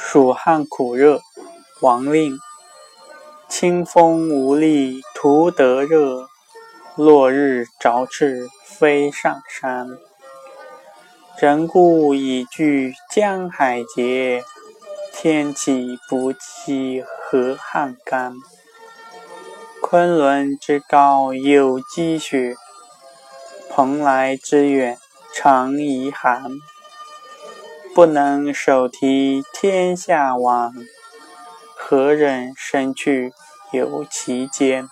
蜀汉苦热，王令。清风无力徒得热，落日照赤飞上山。人故已惧江海竭，天气不期河汉干。昆仑之高有积雪，蓬莱之远常遗寒。不能手提天下往，何忍身去游其间？